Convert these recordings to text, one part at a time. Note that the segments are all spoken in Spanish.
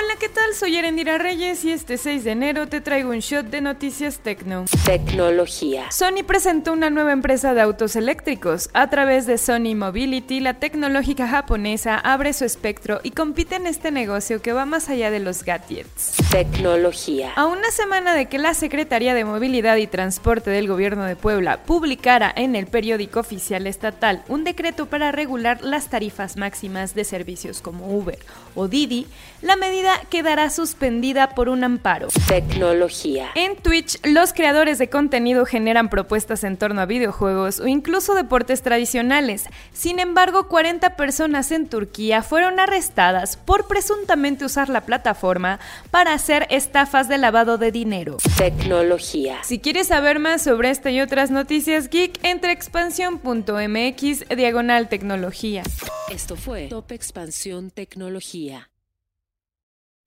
Hola, ¿qué tal? Soy Erendira Reyes y este 6 de enero te traigo un shot de noticias tecno. Tecnología. Sony presentó una nueva empresa de autos eléctricos. A través de Sony Mobility, la tecnológica japonesa abre su espectro y compite en este negocio que va más allá de los gadgets. Tecnología. A una semana de que la Secretaría de Movilidad y Transporte del Gobierno de Puebla publicara en el periódico oficial estatal un decreto para regular las tarifas máximas de servicios como Uber o Didi, la medida quedará suspendida por un amparo. Tecnología. En Twitch, los creadores de contenido generan propuestas en torno a videojuegos o incluso deportes tradicionales. Sin embargo, 40 personas en Turquía fueron arrestadas por presuntamente usar la plataforma para hacer estafas de lavado de dinero. Tecnología. Si quieres saber más sobre esta y otras noticias geek, entre expansión.mx diagonal tecnología. Esto fue Top Expansión Tecnología.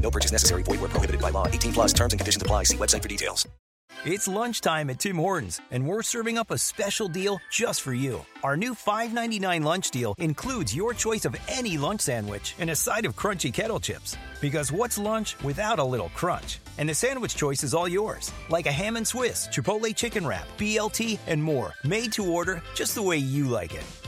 No purchase necessary. Void where prohibited by law. 18 plus terms and conditions apply. See website for details. It's lunchtime at Tim Hortons, and we're serving up a special deal just for you. Our new $5.99 lunch deal includes your choice of any lunch sandwich and a side of crunchy kettle chips. Because what's lunch without a little crunch? And the sandwich choice is all yours, like a ham and Swiss, Chipotle chicken wrap, BLT, and more, made to order just the way you like it.